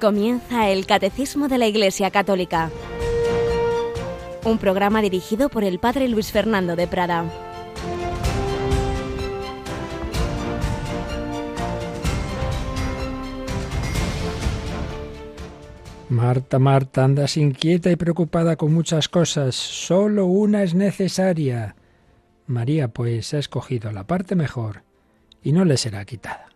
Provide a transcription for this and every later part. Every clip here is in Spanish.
Comienza el Catecismo de la Iglesia Católica, un programa dirigido por el Padre Luis Fernando de Prada. Marta, Marta, andas inquieta y preocupada con muchas cosas. Solo una es necesaria. María, pues, ha escogido la parte mejor y no le será quitada.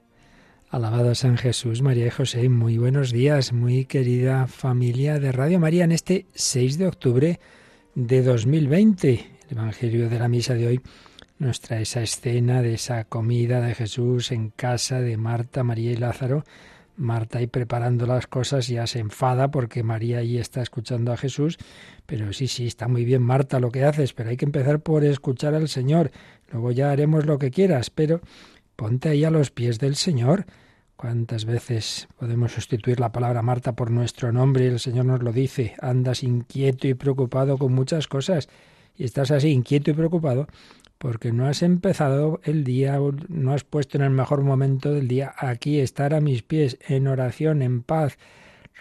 Alabado San Jesús, María y José, muy buenos días, muy querida familia de Radio María en este 6 de octubre de 2020. El Evangelio de la Misa de hoy nos trae esa escena de esa comida de Jesús en casa de Marta, María y Lázaro. Marta ahí preparando las cosas ya se enfada porque María ahí está escuchando a Jesús. Pero sí, sí, está muy bien Marta lo que haces, pero hay que empezar por escuchar al Señor. Luego ya haremos lo que quieras, pero ponte ahí a los pies del Señor. ¿Cuántas veces podemos sustituir la palabra Marta por nuestro nombre? El Señor nos lo dice. Andas inquieto y preocupado con muchas cosas. Y estás así inquieto y preocupado porque no has empezado el día, no has puesto en el mejor momento del día aquí, estar a mis pies, en oración, en paz,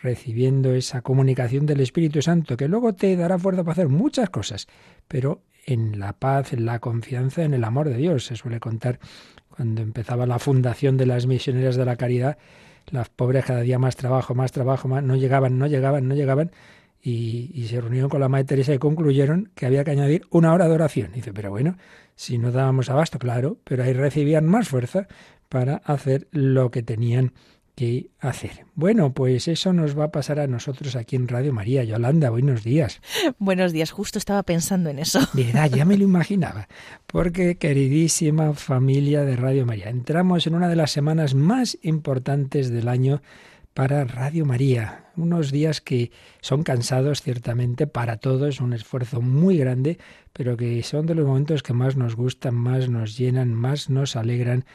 recibiendo esa comunicación del Espíritu Santo, que luego te dará fuerza para hacer muchas cosas, pero en la paz, en la confianza, en el amor de Dios. Se suele contar cuando empezaba la fundación de las misioneras de la caridad, las pobres cada día más trabajo, más trabajo, más, no llegaban, no llegaban, no llegaban, y, se reunieron con la Madre Teresa y concluyeron que había que añadir una hora de oración. Y dice, pero bueno, si no dábamos abasto, claro, pero ahí recibían más fuerza para hacer lo que tenían que hacer. Bueno, pues eso nos va a pasar a nosotros aquí en Radio María. Yolanda, buenos días. Buenos días, justo estaba pensando en eso. Mira, ya me lo imaginaba. Porque, queridísima familia de Radio María, entramos en una de las semanas más importantes del año para Radio María. Unos días que son cansados, ciertamente, para todos, un esfuerzo muy grande, pero que son de los momentos que más nos gustan, más nos llenan, más nos alegran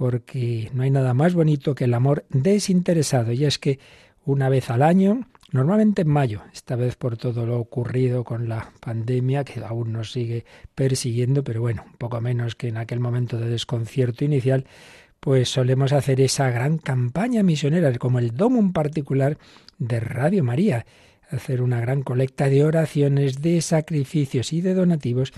porque no hay nada más bonito que el amor desinteresado. Y es que una vez al año, normalmente en mayo, esta vez por todo lo ocurrido con la pandemia, que aún nos sigue persiguiendo, pero bueno, un poco menos que en aquel momento de desconcierto inicial, pues solemos hacer esa gran campaña misionera, como el Domum particular de Radio María, hacer una gran colecta de oraciones, de sacrificios y de donativos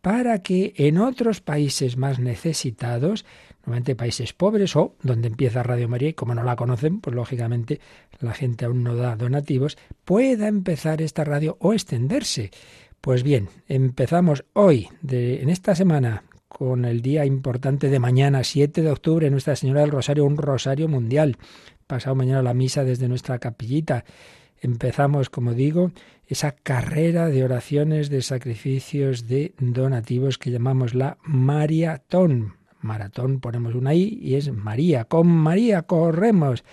para que en otros países más necesitados normalmente países pobres o donde empieza Radio María y como no la conocen, pues lógicamente la gente aún no da donativos, pueda empezar esta radio o extenderse. Pues bien, empezamos hoy, de, en esta semana, con el día importante de mañana, 7 de octubre, Nuestra Señora del Rosario, un rosario mundial. Pasado mañana la misa desde nuestra capillita. Empezamos, como digo, esa carrera de oraciones, de sacrificios, de donativos que llamamos la maratón maratón ponemos una I y es María. Con María corremos,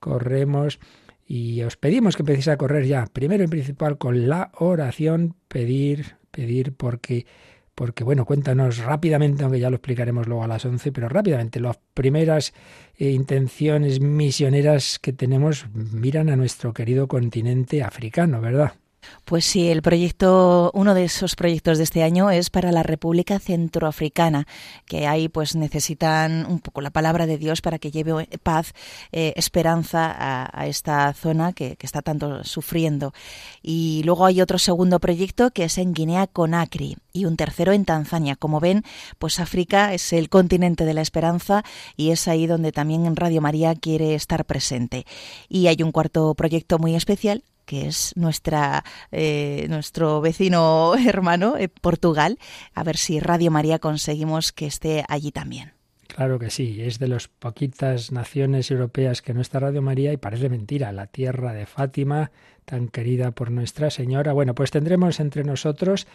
corremos y os pedimos que empecéis a correr ya. Primero y principal con la oración, pedir, pedir porque porque bueno, cuéntanos rápidamente, aunque ya lo explicaremos luego a las 11, pero rápidamente, las primeras eh, intenciones misioneras que tenemos miran a nuestro querido continente africano, ¿verdad? Pues sí, el proyecto, uno de esos proyectos de este año es para la República Centroafricana, que ahí pues necesitan un poco la palabra de Dios para que lleve paz, eh, esperanza a, esta zona que, está tanto sufriendo. Y luego hay otro segundo proyecto que es en Guinea Conakry y un tercero en Tanzania. Como ven, pues África es el continente de la esperanza y es ahí donde también Radio María quiere estar presente. Y hay un cuarto proyecto muy especial que es nuestra, eh, nuestro vecino hermano, eh, Portugal, a ver si Radio María conseguimos que esté allí también. Claro que sí, es de las poquitas naciones europeas que no está Radio María y parece mentira, la tierra de Fátima, tan querida por Nuestra Señora. Bueno, pues tendremos entre nosotros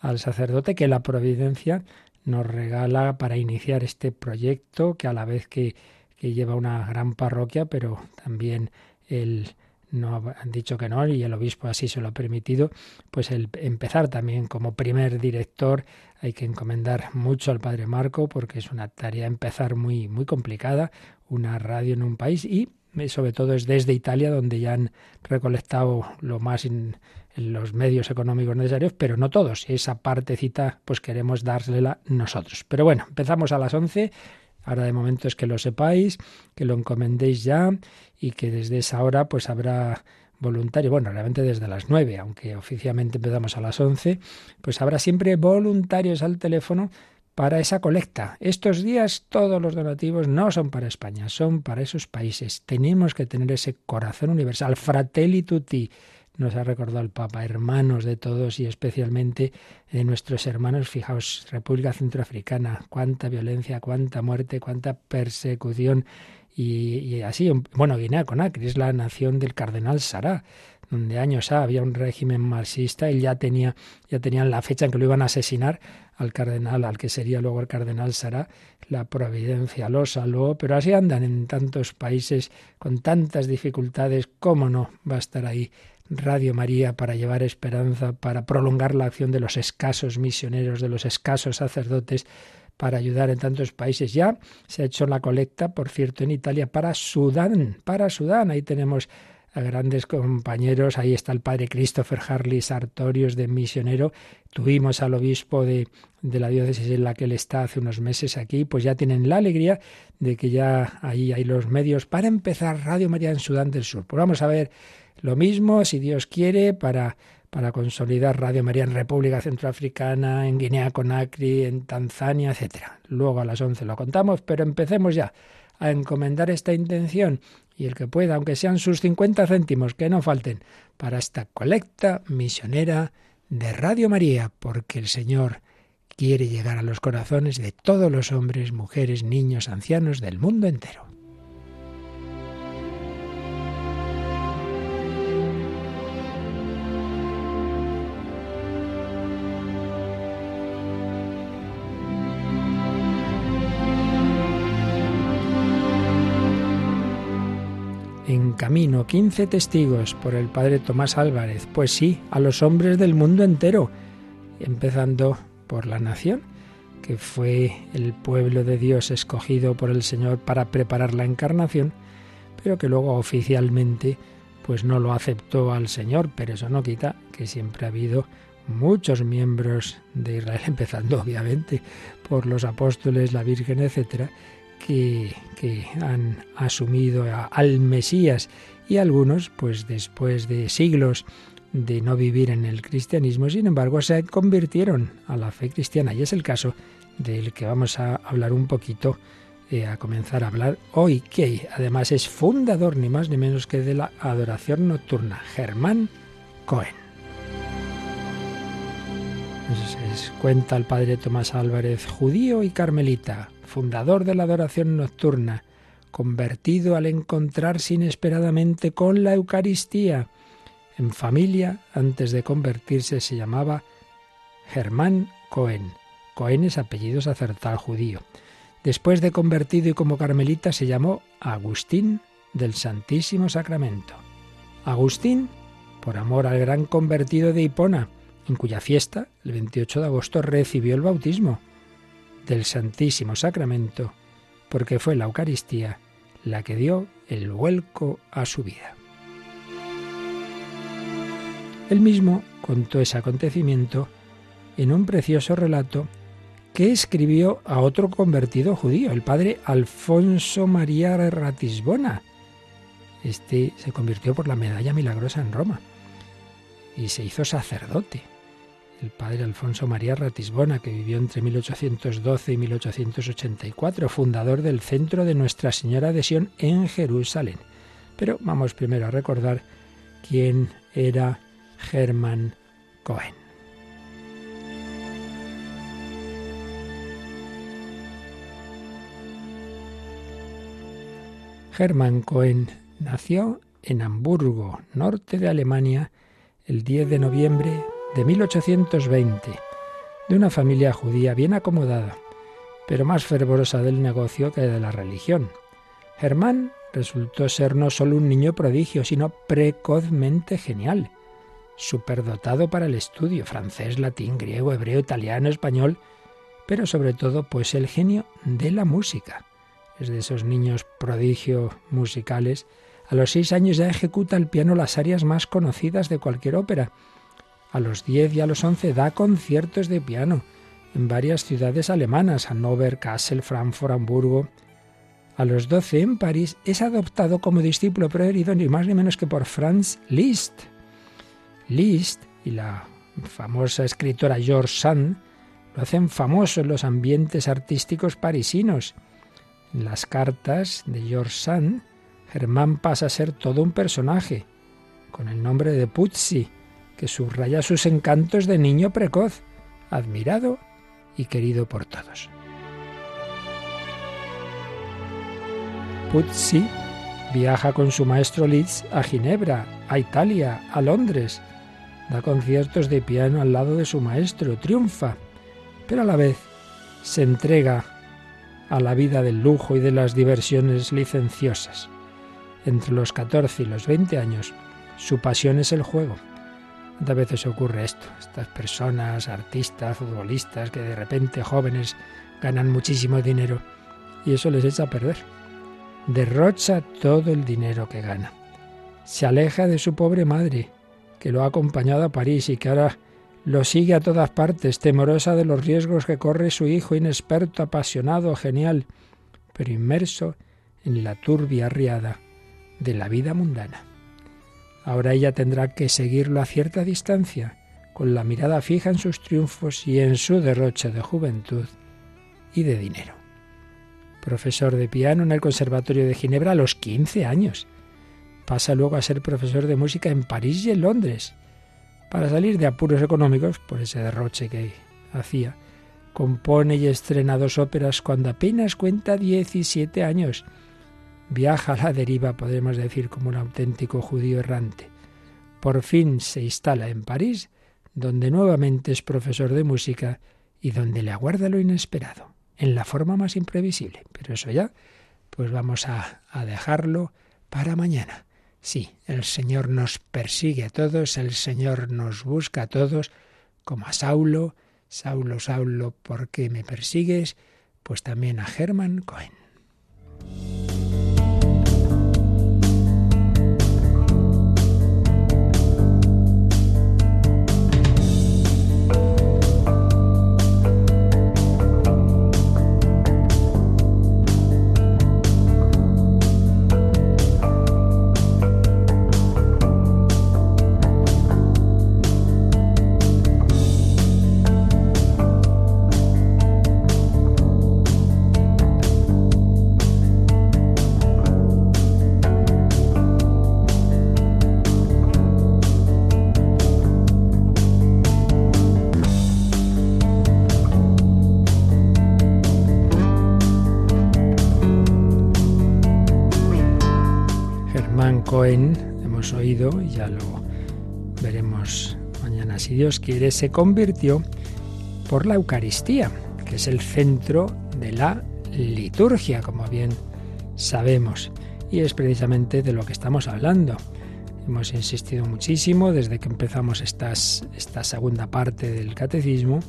al sacerdote que la providencia nos regala para iniciar este proyecto que a la vez que, que lleva una gran parroquia, pero también el no han dicho que no y el obispo así se lo ha permitido, pues el empezar también como primer director hay que encomendar mucho al padre Marco porque es una tarea empezar muy muy complicada, una radio en un país y sobre todo es desde Italia donde ya han recolectado lo más los medios económicos necesarios, pero no todos. Esa partecita pues queremos dársela nosotros. Pero bueno, empezamos a las 11 Ahora de momento es que lo sepáis, que lo encomendéis ya y que desde esa hora pues habrá voluntarios, bueno, realmente desde las 9, aunque oficialmente empezamos a las 11, pues habrá siempre voluntarios al teléfono para esa colecta. Estos días todos los donativos no son para España, son para esos países. Tenemos que tener ese corazón universal, fratelli tutti, nos ha recordado el Papa, hermanos de todos y especialmente de nuestros hermanos. Fijaos, República Centroafricana, cuánta violencia, cuánta muerte, cuánta persecución. Y, así, bueno, Guinea Conakry es la nación del cardenal Sará, donde años ha había un régimen marxista y ya tenía ya tenían la fecha en que lo iban a asesinar al cardenal, al que sería luego el cardenal Sará, la providencia lo salvó, pero así andan en tantos países con tantas dificultades, ¿cómo no va a estar ahí Radio María para llevar esperanza, para prolongar la acción de los escasos misioneros, de los escasos sacerdotes, para ayudar en tantos países. Ya se ha hecho la colecta, por cierto, en Italia para Sudán, para Sudán. Ahí tenemos a grandes compañeros. Ahí está el padre Christopher Harley Sartorius de misionero. Tuvimos al obispo de, de, la diócesis en la que él está hace unos meses aquí. Pues ya tienen la alegría de que ya ahí hay los medios para empezar Radio María en Sudán del Sur. Pues vamos a ver lo mismo, si Dios quiere, para, para consolidar Radio María en República Centroafricana, en Guinea Conakry, en Tanzania, etcétera. Luego a las 11 lo contamos, pero empecemos ya a encomendar esta intención y el que pueda, aunque sean sus 50 céntimos, que no falten, para esta colecta misionera de Radio María, porque el Señor quiere llegar a los corazones de todos los hombres, mujeres, niños, ancianos del mundo entero. Camino, quince testigos por el padre Tomás Álvarez. Pues sí, a los hombres del mundo entero, empezando por la nación, que fue el pueblo de Dios escogido por el Señor para preparar la encarnación, pero que luego oficialmente pues no lo aceptó al Señor, pero eso no quita que siempre ha habido muchos miembros de Israel, empezando obviamente por los apóstoles, la Virgen, etcétera, que, han asumido al Mesías y algunos, pues después de siglos de no vivir en el cristianismo, sin embargo, se convirtieron a la fe cristiana. Y es el caso del que vamos a hablar un poquito, eh, a comenzar a hablar hoy, que además es fundador ni más ni menos que de la adoración nocturna, Germán Cohen. Cuenta el padre Tomás Álvarez, judío y carmelita, fundador de la adoración nocturna, convertido al encontrarse inesperadamente con la Eucaristía. En familia, antes de convertirse, se llamaba Germán Cohen. Cohen es apellido sacerdotal judío. Después de convertido y como carmelita se llamó Agustín del Santísimo Sacramento. Agustín, por amor al gran convertido de Hipona, en cuya fiesta, el 28 de agosto, recibió el bautismo del Santísimo Sacramento, porque fue la Eucaristía la que dio el vuelco a su vida. Él mismo contó ese acontecimiento en un precioso relato que escribió a otro convertido judío, el padre Alfonso María Ratisbona. Este se convirtió por la medalla milagrosa en Roma y se hizo sacerdote el padre Alfonso María Ratisbona, que vivió entre 1812 y 1884, fundador del Centro de Nuestra Señora de Sion en Jerusalén. Pero vamos primero a recordar quién era Germán Cohen. Germán Cohen nació en Hamburgo, norte de Alemania, el 10 de noviembre de 1820, de una familia judía bien acomodada, pero más fervorosa del negocio que de la religión. Germán resultó ser no solo un niño prodigio, sino precozmente genial, superdotado para el estudio, francés, latín, griego, hebreo, italiano, español, pero sobre todo pues el genio de la música. Es de esos niños prodigio musicales. A los seis años ya ejecuta al piano las áreas más conocidas de cualquier ópera, a los 10 y a los 11 da conciertos de piano en varias ciudades alemanas, Hannover, Kassel, Frankfurt, Hamburgo. A los 12 en París es adoptado como discípulo preferido ni más ni menos que por Franz Liszt. Liszt y la famosa escritora George Sand lo hacen famoso en los ambientes artísticos parisinos. En las cartas de George Sand, Germán pasa a ser todo un personaje, con el nombre de Puzzi, subraya sus encantos de niño precoz, admirado y querido por todos. Puzzi viaja con su maestro Liszt a Ginebra, a Italia, a Londres. Da conciertos de piano al lado de su maestro, triunfa, pero a la vez se entrega a la vida del lujo y de las diversiones licenciosas. Entre los 14 y los 20 años, su pasión es el juego. ¿Cuántas veces ocurre esto? Estas personas, artistas, futbolistas, que de repente jóvenes ganan muchísimo dinero y eso les echa a perder. Derrocha todo el dinero que gana. Se aleja de su pobre madre, que lo ha acompañado a París y que ahora lo sigue a todas partes, temorosa de los riesgos que corre su hijo inexperto, apasionado, genial, pero inmerso en la turbia riada de la vida mundana. Ahora ella tendrá que seguirlo a cierta distancia, con la mirada fija en sus triunfos y en su derroche de juventud y de dinero. Profesor de piano en el Conservatorio de Ginebra a los 15 años. Pasa luego a ser profesor de música en París y en Londres. Para salir de apuros económicos, por ese derroche que hacía, compone y estrena dos óperas cuando apenas cuenta 17 años viaja a la deriva, podemos decir, como un auténtico judío errante. Por fin se instala en París, donde nuevamente es profesor de música y donde le aguarda lo inesperado, en la forma más imprevisible. Pero eso ya, pues vamos a, a dejarlo para mañana. Sí, el Señor nos persigue a todos, el Señor nos busca a todos, como a Saulo, Saulo, Saulo, ¿por qué me persigues? Pues también a Germán Cohen. Y ya lo veremos mañana si Dios quiere, se convirtió por la Eucaristía, que es el centro de la liturgia, como bien sabemos. Y es precisamente de lo que estamos hablando. Hemos insistido muchísimo desde que empezamos esta segunda parte del catecismo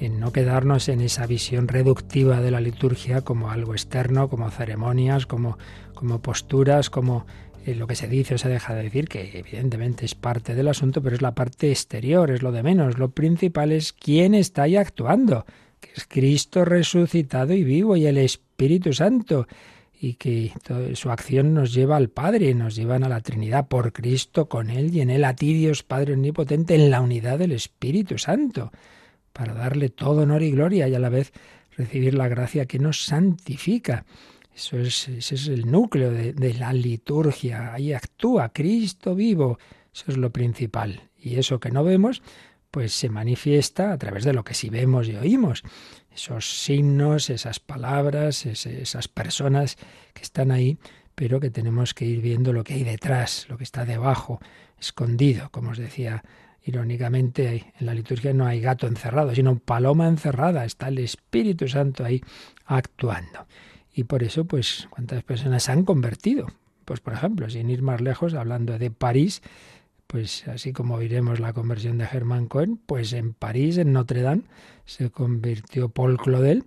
en no quedarnos en esa visión reductiva de la liturgia como algo externo, como ceremonias, como, como posturas, como eh, lo que se dice o se deja de decir, que evidentemente es parte del asunto, pero es la parte exterior, es lo de menos. Lo principal es quién está ahí actuando, que es Cristo resucitado y vivo y el Espíritu Santo, y que su acción nos lleva al Padre, nos llevan a la Trinidad por Cristo, con Él y en Él a ti, Dios Padre Omnipotente, en la unidad del Espíritu Santo, para darle todo honor y gloria y a la vez recibir la gracia que nos santifica. Eso es, ese es el núcleo de, de la liturgia. Ahí actúa Cristo vivo. Eso es lo principal. Y eso que no vemos, pues se manifiesta a través de lo que sí vemos y oímos. Esos signos, esas palabras, esas personas que están ahí, pero que tenemos que ir viendo lo que hay detrás, lo que está debajo, escondido, como os decía irónicamente, en la liturgia no hay gato encerrado, sino paloma encerrada, está el Espíritu Santo ahí actuando. Y por eso, pues, ¿cuántas personas se han convertido? Pues, por ejemplo, sin ir más lejos, hablando de París, pues así como oiremos la conversión de Germán Cohen, pues en París, en Notre Dame, se convirtió Paul Claudel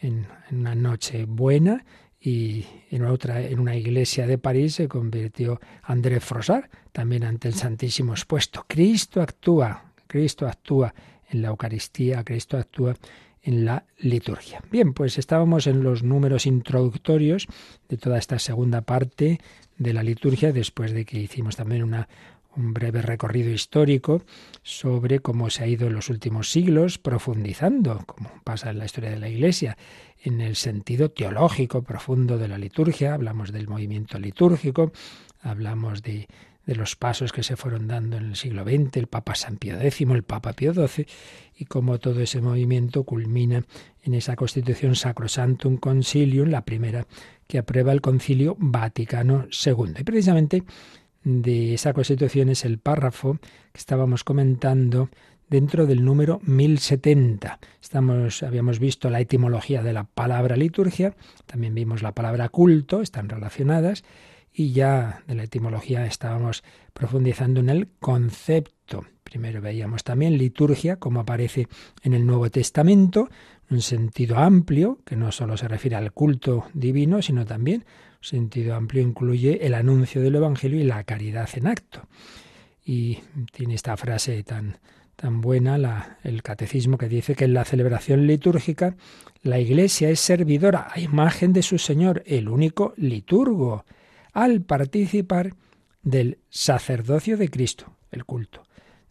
en, una noche buena y en otra en una iglesia de París se convirtió André Frossard también ante el Santísimo expuesto. Cristo actúa, Cristo actúa en la Eucaristía, Cristo actúa en la liturgia. Bien, pues estábamos en los números introductorios de toda esta segunda parte de la liturgia, después de que hicimos también una, un breve recorrido histórico sobre cómo se ha ido en los últimos siglos profundizando, como pasa en la historia de la Iglesia, en el sentido teológico profundo de la liturgia. Hablamos del movimiento litúrgico, hablamos de, de los pasos que se fueron dando en el siglo XX, el Papa San Pío X, el Papa Pío XII, y cómo todo ese movimiento culmina en esa Constitución Sacrosantum Concilium, la primera que aprueba el Concilio Vaticano II. Y precisamente de esa Constitución es el párrafo que estábamos comentando dentro del número 1070. Estamos, habíamos visto la etimología de la palabra liturgia, también vimos la palabra culto, están relacionadas, y ya de la etimología estábamos profundizando en el concepto. Primero veíamos también liturgia, como aparece en el Nuevo Testamento, un sentido amplio, que no solo se refiere al culto divino, sino también un sentido amplio incluye el anuncio del Evangelio y la caridad en acto. Y tiene esta frase tan, tan buena la, el catecismo que dice que en la celebración litúrgica la Iglesia es servidora a imagen de su Señor, el único liturgo, al participar del sacerdocio de Cristo, el culto,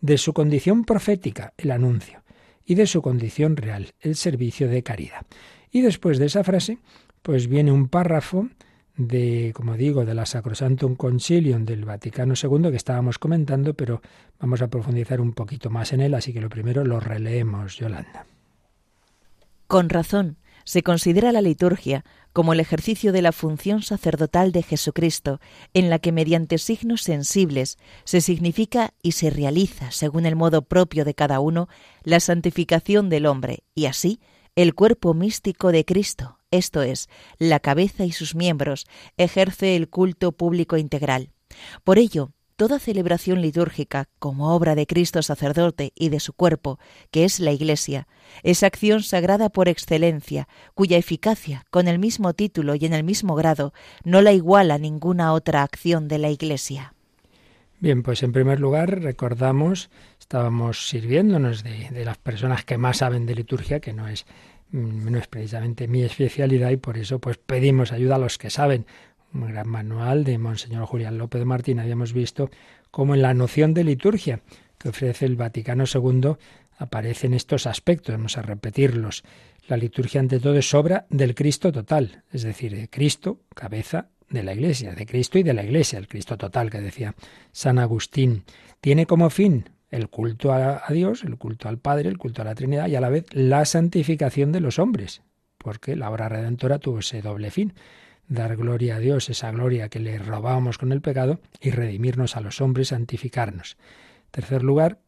de su condición profética, el anuncio, y de su condición real, el servicio de caridad. Y después de esa frase, pues viene un párrafo de, como digo, de la Sacrosantum Concilium del Vaticano II que estábamos comentando, pero vamos a profundizar un poquito más en él, así que lo primero lo releemos, Yolanda. Con razón, se considera la liturgia como el ejercicio de la función sacerdotal de Jesucristo, en la que mediante signos sensibles se significa y se realiza, según el modo propio de cada uno, la santificación del hombre, y así el cuerpo místico de Cristo, esto es, la cabeza y sus miembros, ejerce el culto público integral. Por ello, toda celebración litúrgica como obra de Cristo sacerdote y de su cuerpo, que es la Iglesia, es acción sagrada por excelencia, cuya eficacia, con el mismo título y en el mismo grado, no la iguala ninguna otra acción de la Iglesia. Bien, pues en primer lugar recordamos, estábamos sirviéndonos de, las personas que más saben de liturgia, que no es mm, no es precisamente mi especialidad y por eso pues pedimos ayuda a los que saben un gran manual de Monseñor Julián López Martín, habíamos visto cómo en la noción de liturgia que ofrece el Vaticano II aparecen estos aspectos, vamos a repetirlos. La liturgia ante todo es obra del Cristo total, es decir, de Cristo, cabeza de la Iglesia, de Cristo y de la Iglesia, el Cristo total que decía San Agustín. Tiene como fin el culto a, Dios, el culto al Padre, el culto a la Trinidad y a la vez la santificación de los hombres, porque la obra redentora tuvo ese doble fin dar gloria a Dios, esa gloria que le robábamos con el pecado, y redimirnos a los hombres, santificarnos. Tercer lugar,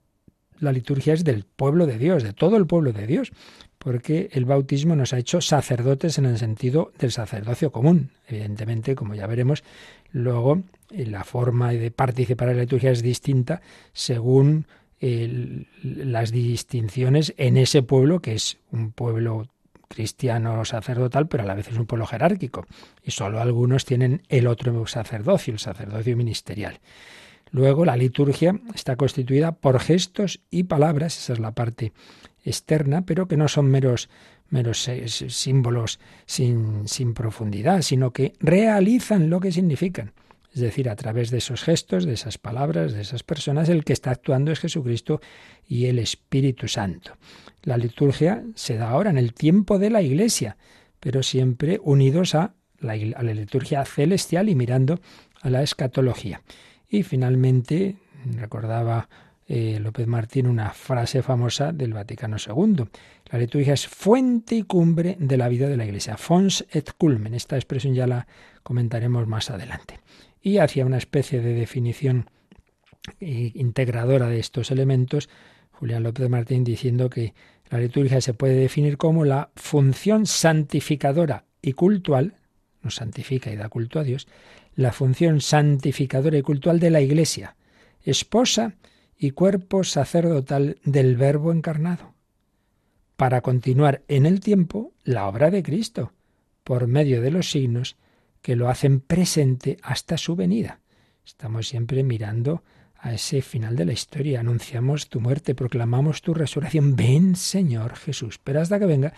la liturgia es del pueblo de Dios, de todo el pueblo de Dios, porque el bautismo nos ha hecho sacerdotes en el sentido del sacerdocio común. Evidentemente, como ya veremos, luego eh, la forma de participar en la liturgia es distinta según las distinciones en ese pueblo, que es un pueblo cristiano sacerdotal, pero a la vez es un pueblo jerárquico. Y solo algunos tienen el otro sacerdocio, el sacerdocio ministerial. Luego, la liturgia está constituida por gestos y palabras, esa es la parte externa, pero que no son meros, meros eh, símbolos sin, sin profundidad, sino que realizan lo que significan. Es decir, a través de esos gestos, de esas palabras, de esas personas, el que está actuando es Jesucristo y el Espíritu Santo. La liturgia se da ahora en el tiempo de la Iglesia, pero siempre unidos a la, liturgia celestial y mirando a la escatología. Y finalmente, recordaba eh, López Martín una frase famosa del Vaticano II. La liturgia es fuente y cumbre de la vida de la Iglesia. Fons et culmen. Esta expresión ya la comentaremos más adelante y hacia una especie de definición integradora de estos elementos, Julián López Martín diciendo que la liturgia se puede definir como la función santificadora y cultual, nos santifica y da culto a Dios, la función santificadora y cultual de la Iglesia, esposa y cuerpo sacerdotal del Verbo encarnado, para continuar en el tiempo la obra de Cristo, por medio de los signos que lo hacen presente hasta su venida. Estamos siempre mirando a ese final de la historia. Anunciamos tu muerte, proclamamos tu resurrección. Ven, Señor Jesús. Pero hasta que venga,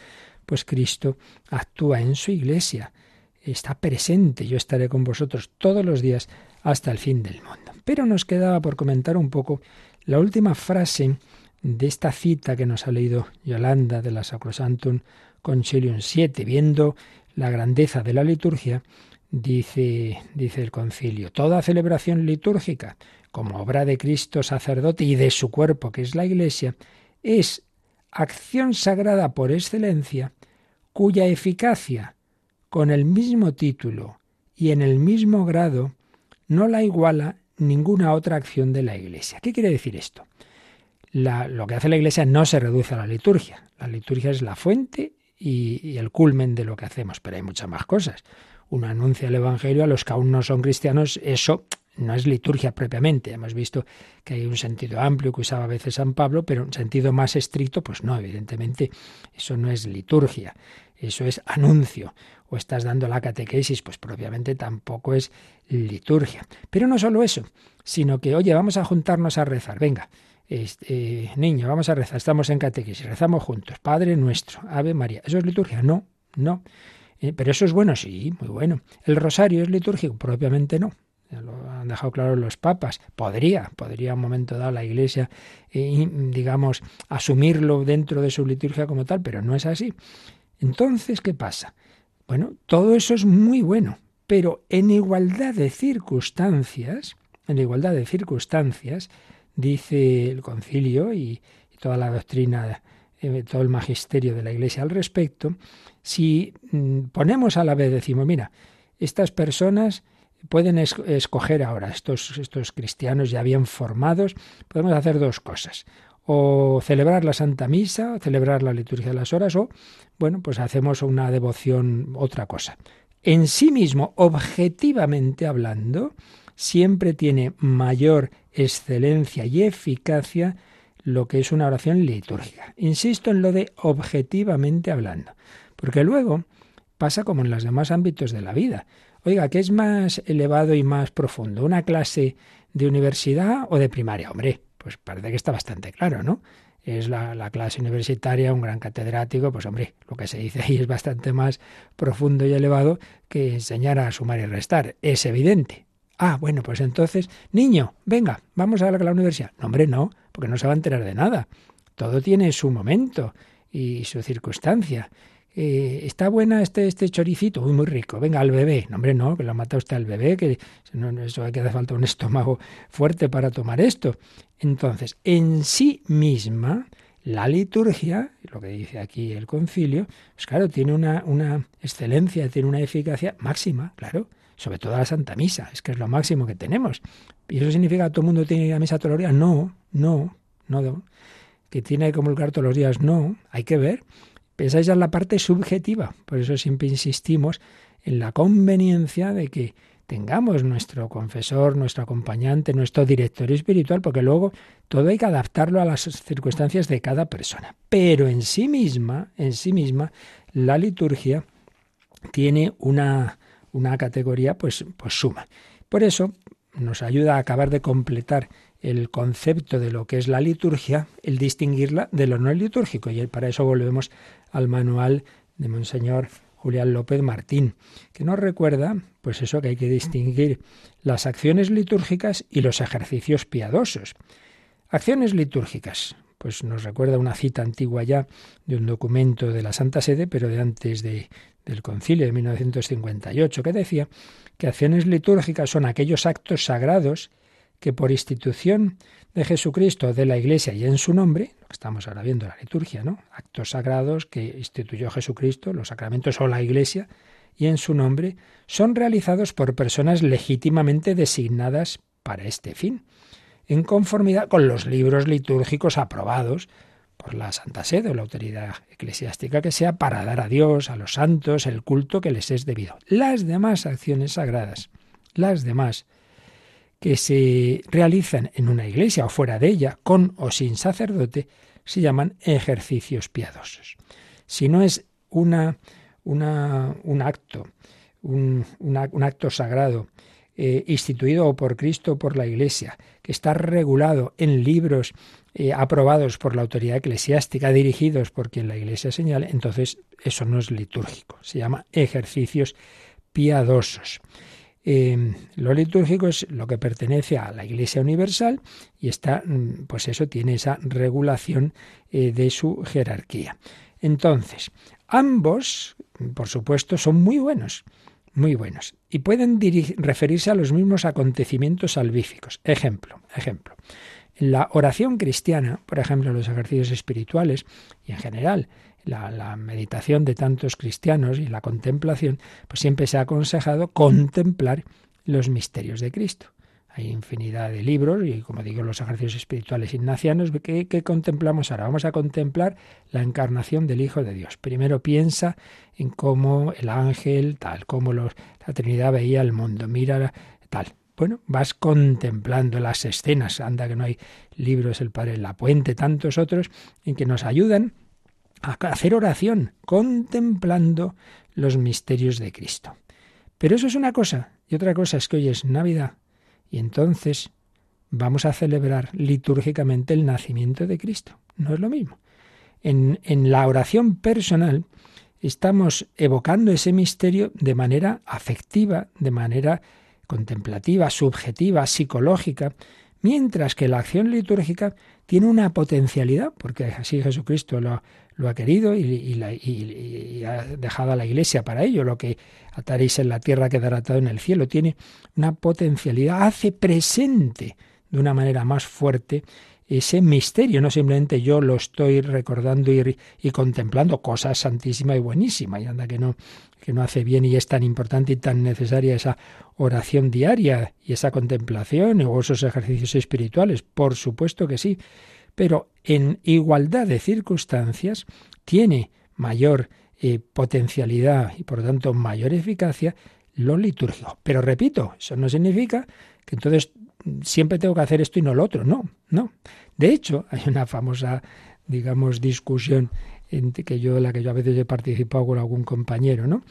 pues Cristo actúa en su iglesia, está presente. Yo estaré con vosotros todos los días hasta el fin del mundo. Pero nos quedaba por comentar un poco la última frase de esta cita que nos ha leído Yolanda de la Sacrosantum Concilium 7, viendo la grandeza de la liturgia, dice, dice el concilio, toda celebración litúrgica, como obra de Cristo sacerdote y de su cuerpo, que es la Iglesia, es acción sagrada por excelencia, cuya eficacia, con el mismo título y en el mismo grado, no la iguala ninguna otra acción de la Iglesia. ¿Qué quiere decir esto? lo que hace la Iglesia no se reduce a la liturgia. La liturgia es la fuente y, el culmen de lo que hacemos, pero hay muchas más cosas. Uno anuncia el Evangelio a los que aún no son cristianos, eso no es liturgia propiamente. Hemos visto que hay un sentido amplio que usaba a veces San Pablo, pero un sentido más estricto, pues no, evidentemente eso no es liturgia, eso es anuncio. O estás dando la catequesis, pues propiamente tampoco es liturgia. Pero no solo eso, sino que, oye, vamos a juntarnos a rezar, venga, este, niño, vamos a rezar, estamos en catequesis, rezamos juntos, Padre nuestro, Ave María. ¿Eso es liturgia? No, no. Eh, pero eso es bueno, sí, muy bueno. ¿El rosario es litúrgico? Propiamente no. lo han dejado claro los papas. Podría, podría un momento dado la Iglesia, eh, digamos, asumirlo dentro de su liturgia como tal, pero no es así. Entonces, ¿qué pasa? Bueno, todo eso es muy bueno, pero en igualdad de circunstancias, en igualdad de circunstancias, dice el concilio y, toda la doctrina, eh, todo el magisterio de la Iglesia al respecto, si mm, ponemos a la vez, decimos, mira, estas personas pueden escoger ahora, estos, estos cristianos ya bien formados, podemos hacer dos cosas o celebrar la Santa Misa, o celebrar la liturgia de las horas, o, bueno, pues hacemos una devoción, otra cosa. En sí mismo, objetivamente hablando, siempre tiene mayor excelencia y eficacia lo que es una oración litúrgica. Insisto en lo de objetivamente hablando, porque luego pasa como en los demás ámbitos de la vida. Oiga, ¿qué es más elevado y más profundo? ¿Una clase de universidad o de primaria? Hombre, pues parece que está bastante claro, ¿no? Es la, la, clase universitaria, un gran catedrático, pues hombre, lo que se dice ahí es bastante más profundo y elevado que enseñar a sumar y restar. Es evidente. Ah, bueno, pues entonces, niño, venga, vamos a la universidad. No, hombre, no, porque no se va a enterar de nada. Todo tiene su momento y su circunstancia. Eh, ¿Está buena este, este choricito? Uy, muy rico. Venga, al bebé. No, hombre, no, que lo mata usted al bebé, que no, eso hay que hacer falta un estómago fuerte para tomar esto. Entonces, en sí misma, la liturgia, lo que dice aquí el concilio, pues claro, tiene una, una excelencia, tiene una eficacia máxima, claro sobre todo la Santa Misa, es que es lo máximo que tenemos. ¿Y eso significa que todo el mundo tiene que ir a misa todos los días? No, no, no. ¿Que tiene que comulgar todos los días? No, hay que ver. Pensáis en la parte subjetiva, por eso siempre insistimos en la conveniencia de que tengamos nuestro confesor, nuestro acompañante, nuestro director espiritual, porque luego todo hay que adaptarlo a las circunstancias de cada persona. Pero en sí misma, en sí misma, la liturgia tiene una, una categoría pues, pues suma. Por eso nos ayuda a acabar de completar el concepto de lo que es la liturgia, el distinguirla de lo no litúrgico. Y para eso volvemos al manual de Monseñor Julián López Martín, que nos recuerda, pues eso, que hay que distinguir las acciones litúrgicas y los ejercicios piadosos. Acciones litúrgicas, pues nos recuerda una cita antigua ya de un documento de la Santa Sede, pero de antes de, del concilio de 1958, que decía que acciones litúrgicas son aquellos actos sagrados que por institución de Jesucristo, de la Iglesia y en su nombre, lo que estamos ahora viendo la liturgia, ¿no? Actos sagrados que instituyó Jesucristo, los sacramentos o la Iglesia, y en su nombre, son realizados por personas legítimamente designadas para este fin, en conformidad con los libros litúrgicos aprobados por la Santa Sede o la autoridad eclesiástica que sea para dar a Dios, a los santos, el culto que les es debido. Las demás acciones sagradas, las demás que se realizan en una iglesia o fuera de ella, con o sin sacerdote, se llaman ejercicios piadosos. Si no es una, una un acto, un, un acto sagrado eh, instituido por Cristo o por la Iglesia, que está regulado en libros eh, aprobados por la autoridad eclesiástica, dirigidos por quien la Iglesia señale, entonces eso no es litúrgico, se llama ejercicios piadosos. Eh, lo litúrgico es lo que pertenece a la Iglesia Universal y está, mm, pues eso tiene esa regulación de su jerarquía. Entonces, ambos, por supuesto, son muy buenos muy buenos y pueden referirse a los mismos acontecimientos salvíficos. Ejemplo, ejemplo. La oración cristiana, por ejemplo, los ejercicios espirituales y en general la, la, meditación de tantos cristianos y la contemplación, pues siempre se ha aconsejado contemplar los misterios de Cristo. Hay infinidad de libros y, como digo, los ejercicios espirituales ignacianos. ¿qué, ¿Qué, contemplamos ahora? Vamos a contemplar la encarnación del Hijo de Dios. Primero piensa en cómo el ángel, tal, cómo la Trinidad veía el mundo. Mira, tal. Bueno, vas contemplando las escenas. Anda que no hay libros, el Padre en la Puente, tantos otros, en que nos ayudan hacer oración, contemplando los misterios de Cristo. Pero eso es una cosa. Y otra cosa es que hoy es Navidad y entonces vamos a celebrar litúrgicamente el nacimiento de Cristo. No es lo mismo. En, en, la oración personal estamos evocando ese misterio de manera afectiva, de manera contemplativa, subjetiva, psicológica, mientras que la acción litúrgica tiene una potencialidad, porque así Jesucristo lo, ha querido y, ha dejado a la Iglesia para ello. Lo que ataréis en la tierra quedará atado en el cielo. Tiene una potencialidad, hace presente de una manera más fuerte ese misterio, no simplemente yo lo estoy recordando y, y, contemplando, cosas santísima y buenísima, y anda que no, que no hace bien y es tan importante y tan necesaria esa oración diaria y esa contemplación o esos ejercicios espirituales, por supuesto que sí, pero en igualdad de circunstancias tiene mayor eh, potencialidad y por tanto mayor eficacia lo litúrgico. Pero repito, eso no significa que entonces siempre tengo que hacer esto y no lo otro. No, no. De hecho, hay una famosa, digamos, discusión en que yo, la que yo a veces he participado con algún compañero, ¿no?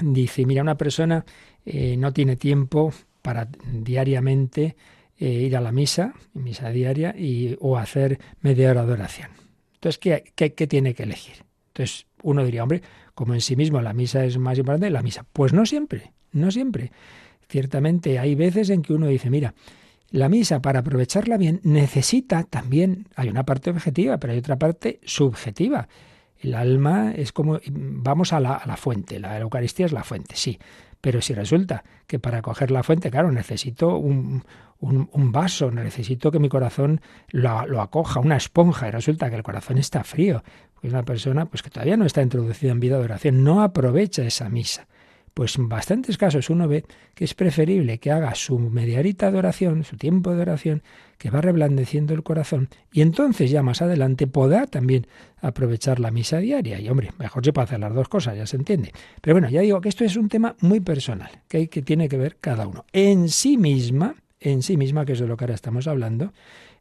Dice, mira, una persona eh, no tiene tiempo para diariamente eh, ir a la misa, misa diaria, y, o hacer media hora de oración. Entonces, ¿qué, ¿qué, qué, tiene que elegir? Entonces, uno diría, hombre, como en sí mismo la misa es más importante, la misa. Pues no siempre, no siempre. Ciertamente hay veces en que uno dice, mira, la misa para aprovecharla bien necesita también, hay una parte objetiva, pero hay otra parte subjetiva. El alma es como, vamos a la, fuente, la Eucaristía es la fuente, sí, pero si resulta que para coger la fuente, claro, necesito un, vaso, necesito que mi corazón lo, acoja, una esponja, y resulta que el corazón está frío, pues una persona pues que todavía no está introducida en vida de oración, no aprovecha esa misa. Pues en bastantes casos uno ve que es preferible que haga su mediarita de oración, su tiempo de oración, que va reblandeciendo el corazón, y entonces ya más adelante podrá también aprovechar la misa diaria. Y hombre, mejor se puede hacer las dos cosas, ya se entiende. Pero bueno, ya digo que esto es un tema muy personal, que, hay, que tiene que ver cada uno. En sí misma, en sí misma, que es de lo que ahora estamos hablando,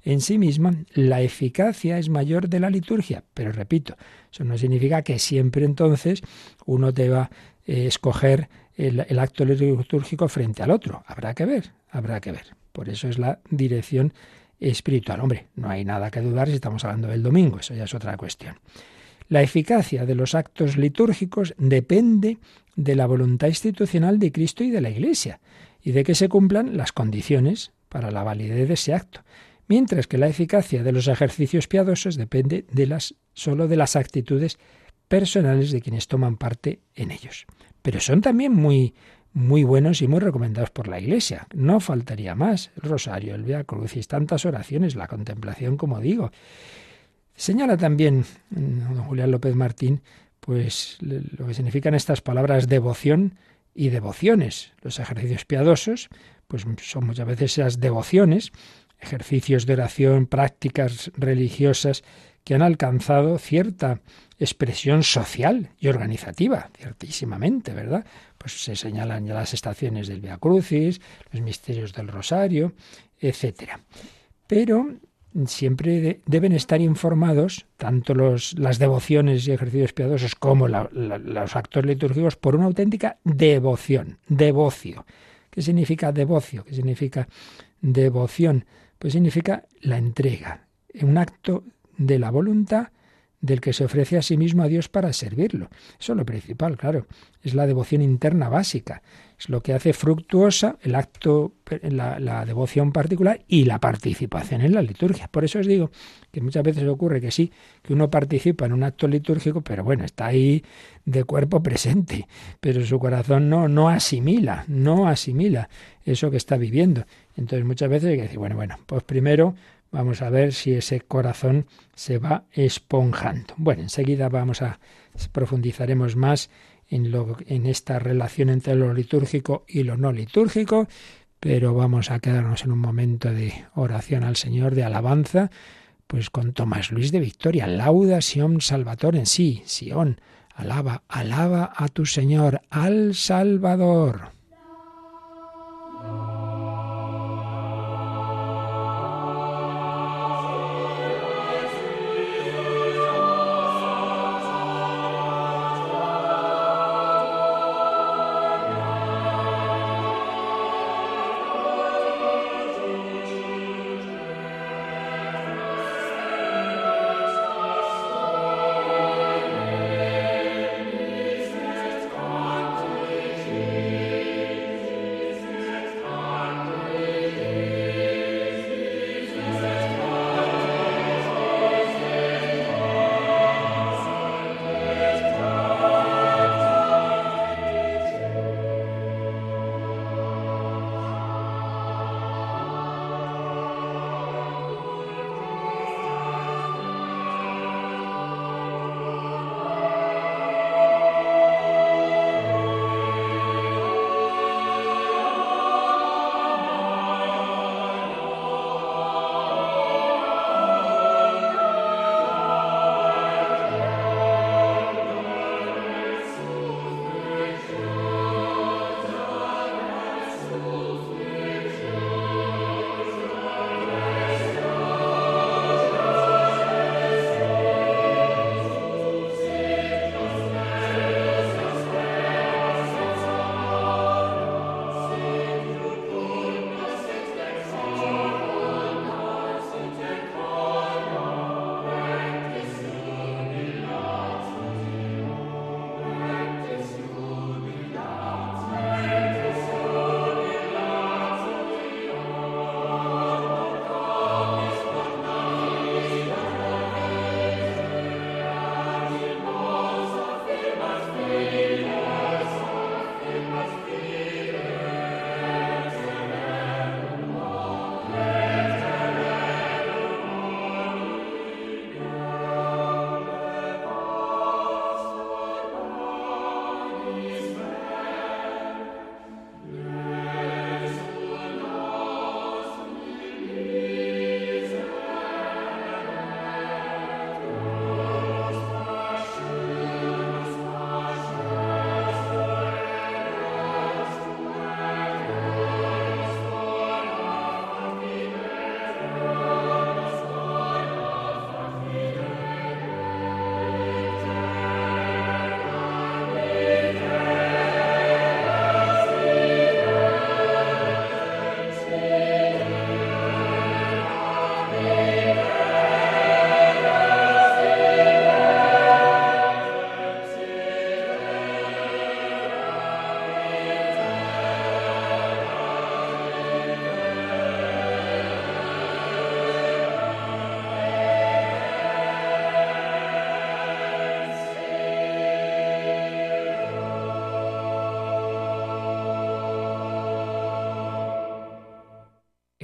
en sí misma la eficacia es mayor de la liturgia. Pero repito, eso no significa que siempre entonces uno deba eh, escoger el, el acto litúrgico frente al otro. Habrá que ver, habrá que ver. Por eso es la dirección espiritual. Hombre, no hay nada que dudar si estamos hablando del domingo, eso ya es otra cuestión. La eficacia de los actos litúrgicos depende de la voluntad institucional de Cristo y de la Iglesia y de que se cumplan las condiciones para la validez de ese acto, mientras que la eficacia de los ejercicios piadosos depende de las solo de las actitudes personales de quienes toman parte en ellos. Pero son también muy muy buenos y muy recomendados por la Iglesia. No faltaría más. El rosario, el Via Crucis, tantas oraciones, la contemplación, como digo. Señala también mm, don Julián López Martín, pues lo que significan estas palabras devoción y devociones. Los ejercicios piadosos, pues son muchas veces esas devociones, ejercicios de oración, prácticas religiosas que han alcanzado cierta expresión social y organizativa, ciertísimamente, ¿verdad? Pues se señalan ya las estaciones del Via Crucis, los misterios del Rosario, etcétera. Pero siempre deben estar informados, tanto los, las devociones y ejercicios piadosos como los actos litúrgicos, por una auténtica devoción, devocio, ¿Qué significa devocio? ¿Qué significa devoción? Pues significa la entrega, un acto de la voluntad del que se ofrece a sí mismo a Dios para servirlo. Eso es lo principal, claro. Es la devoción interna básica. Es lo que hace fructuosa el acto, la, la, devoción particular y la participación en la liturgia. Por eso os digo que muchas veces ocurre que sí, que uno participa en un acto litúrgico, pero bueno, está ahí de cuerpo presente, pero su corazón no, no asimila, no asimila eso que está viviendo. Entonces muchas veces hay que decir, bueno, bueno, pues primero Vamos a ver si ese corazón se va esponjando. Bueno, enseguida vamos a profundizaremos más en, lo, en esta relación entre lo litúrgico y lo no litúrgico, pero vamos a quedarnos en un momento de oración al Señor, de alabanza, pues con Tomás Luis de Victoria, lauda Sion Salvatore en sí, Sion, alaba, alaba a tu Señor, al Salvador.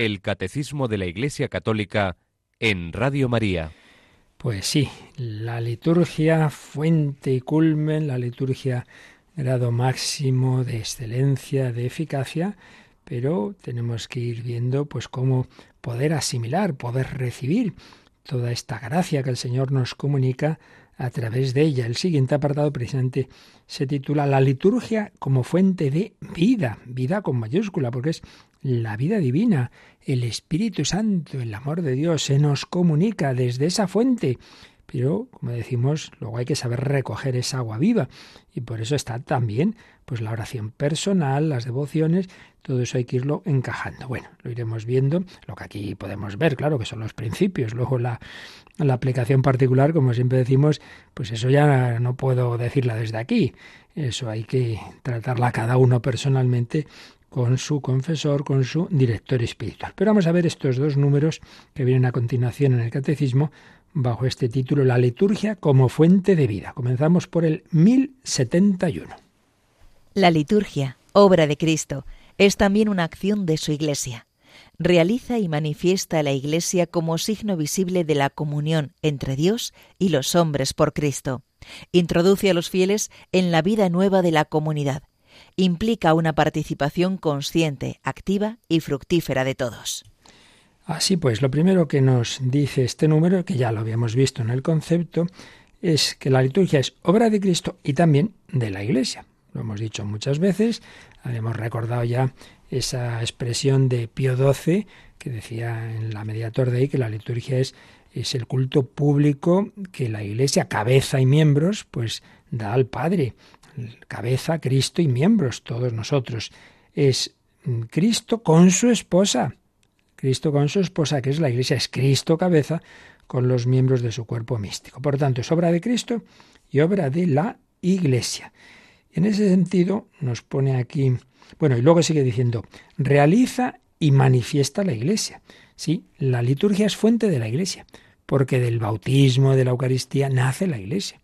El Catecismo de la Iglesia Católica en Radio María. Pues sí, la liturgia fuente y culmen, la liturgia grado máximo de excelencia, de eficacia, pero tenemos que ir viendo pues cómo poder asimilar, poder recibir toda esta gracia que el Señor nos comunica a través de ella. El siguiente apartado precisamente se titula La liturgia como fuente de vida, vida con mayúscula, porque es la vida divina, el Espíritu Santo, el amor de Dios, se nos comunica desde esa fuente. pero como decimos, luego hay que saber recoger esa agua viva y por eso está también pues la oración personal, las devociones, todo eso hay que irlo encajando. Bueno, lo iremos viendo, lo que aquí podemos ver, claro, que son los principios, luego la, la aplicación particular, como siempre decimos, pues eso ya no puedo decirla desde aquí, eso hay que tratarla cada uno personalmente con su confesor, con su director espiritual. Pero vamos a ver estos dos números que vienen a continuación en el catecismo bajo este título La liturgia como fuente de vida. Comenzamos por el 1071. La liturgia, obra de Cristo, es también una acción de su Iglesia. Realiza y manifiesta a la Iglesia como signo visible de la comunión entre Dios y los hombres por Cristo. Introduce a los fieles en la vida nueva de la comunidad. Implica una participación consciente, activa y fructífera de todos. Así pues, lo primero que nos dice este número, que ya lo habíamos visto en el concepto, es que la liturgia es obra de Cristo y también de la Iglesia. Lo hemos dicho muchas veces, habíamos recordado ya esa expresión de Pío XII que decía en la Mediator Dei que la liturgia es, es el culto público que la Iglesia, cabeza y miembros, pues da al Padre. Cabeza, Cristo y miembros, todos nosotros. Es Cristo con su esposa. Cristo con su esposa, que es la Iglesia, es Cristo cabeza con los miembros de su cuerpo místico. Por tanto, es obra de Cristo y obra de la Iglesia. En ese sentido nos pone aquí, bueno, y luego sigue diciendo, realiza y manifiesta la Iglesia. Sí, la liturgia es fuente de la Iglesia, porque del bautismo, de la Eucaristía, nace la Iglesia.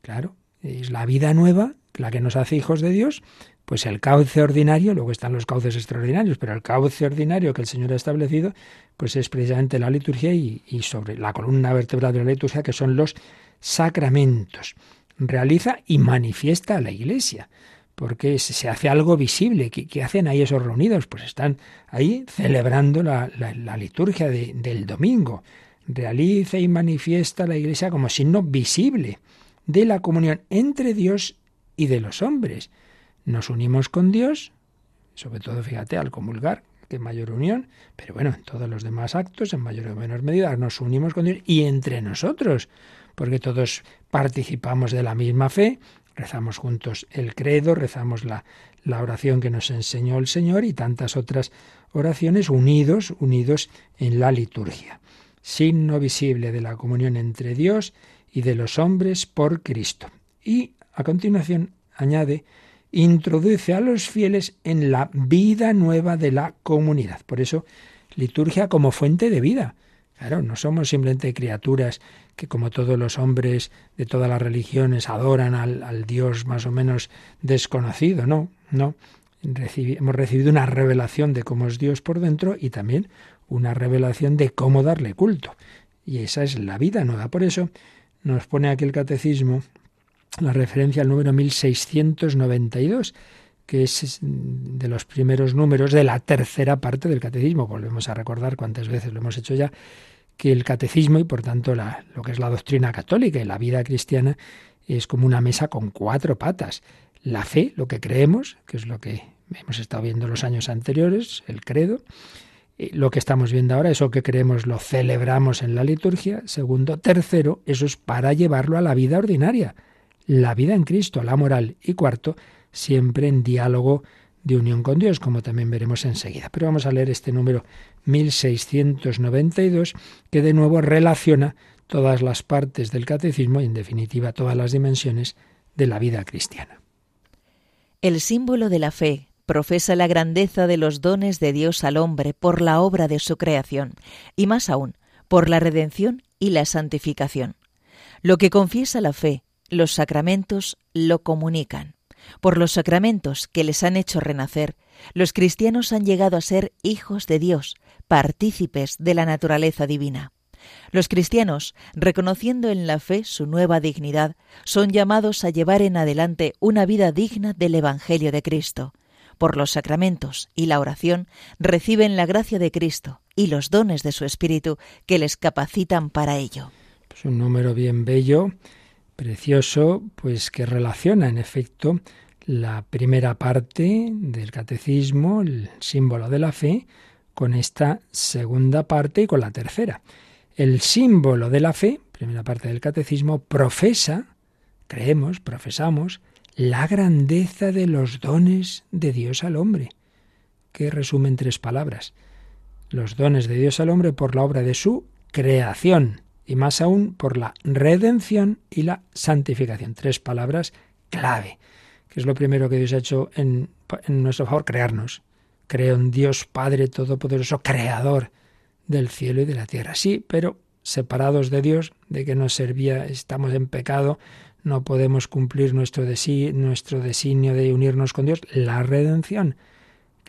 Claro, es la vida nueva la que nos hace hijos de Dios, pues el cauce ordinario, luego están los cauces extraordinarios, pero el cauce ordinario que el Señor ha establecido, pues es precisamente la liturgia y, sobre la columna vertebral de la liturgia, que son los sacramentos. Realiza y manifiesta a la Iglesia, porque se hace algo visible. ¿Qué, hacen ahí esos reunidos? Pues están ahí celebrando la, liturgia del domingo. Realiza y manifiesta a la Iglesia como signo visible de la comunión entre Dios y de los hombres nos unimos con Dios, sobre todo, fíjate, al comulgar, que mayor unión, pero bueno, en todos los demás actos, en mayor o menor medida, nos unimos con Dios y entre nosotros, porque todos participamos de la misma fe, rezamos juntos el credo, rezamos la, la oración que nos enseñó el Señor y tantas otras oraciones unidos, unidos en la liturgia. Signo visible de la comunión entre Dios y de los hombres por Cristo. Y a continuación añade introduce a los fieles en la vida nueva de la comunidad. Por eso, liturgia como fuente de vida. Claro, no somos simplemente criaturas que como todos los hombres de todas las religiones adoran al, Dios más o menos desconocido, no, no. hemos recibido una revelación de cómo es Dios por dentro y también una revelación de cómo darle culto. Y esa es la vida nueva. Por eso nos pone aquí el catecismo la referencia al número 1692, que es de los primeros números de la tercera parte del catecismo. Volvemos a recordar cuántas veces lo hemos hecho ya, que el catecismo y por tanto lo que es la doctrina católica y la vida cristiana es como una mesa con cuatro patas. La fe, lo que creemos, que es lo que hemos estado viendo los años anteriores, el credo. Lo que estamos viendo ahora, eso que creemos lo celebramos en la liturgia. Segundo, tercero, eso es para llevarlo a la vida ordinaria la vida en Cristo, la moral. Y cuarto, siempre en diálogo de unión con Dios, como también veremos enseguida. Pero vamos a leer este número 1692, que de nuevo relaciona todas las partes del catecismo y, en definitiva, todas las dimensiones de la vida cristiana. El símbolo de la fe profesa la grandeza de los dones de Dios al hombre por la obra de su creación, y más aún, por la redención y la santificación. Lo que confiesa la fe los sacramentos lo comunican. Por los sacramentos que les han hecho renacer, los cristianos han llegado a ser hijos de Dios, partícipes de la naturaleza divina. Los cristianos, reconociendo en la fe su nueva dignidad, son llamados a llevar en adelante una vida digna del Evangelio de Cristo. Por los sacramentos y la oración reciben la gracia de Cristo y los dones de su Espíritu que les capacitan para ello. Es pues un número bien bello precioso, pues que relaciona en efecto la primera parte del catecismo, el símbolo de la fe, con esta segunda parte y con la tercera. El símbolo de la fe, primera parte del catecismo, profesa, creemos, profesamos, la grandeza de los dones de Dios al hombre, que resumen tres palabras. Los dones de Dios al hombre por la obra de su creación y más aún por la redención y la santificación. Tres palabras clave, que es lo primero que Dios ha hecho en, en nuestro favor, crearnos. Creo en Dios Padre Todopoderoso, Creador del cielo y de la tierra. Sí, pero separados de Dios, de que nos servía, estamos en pecado, no podemos cumplir nuestro, nuestro designio de unirnos con Dios, la redención.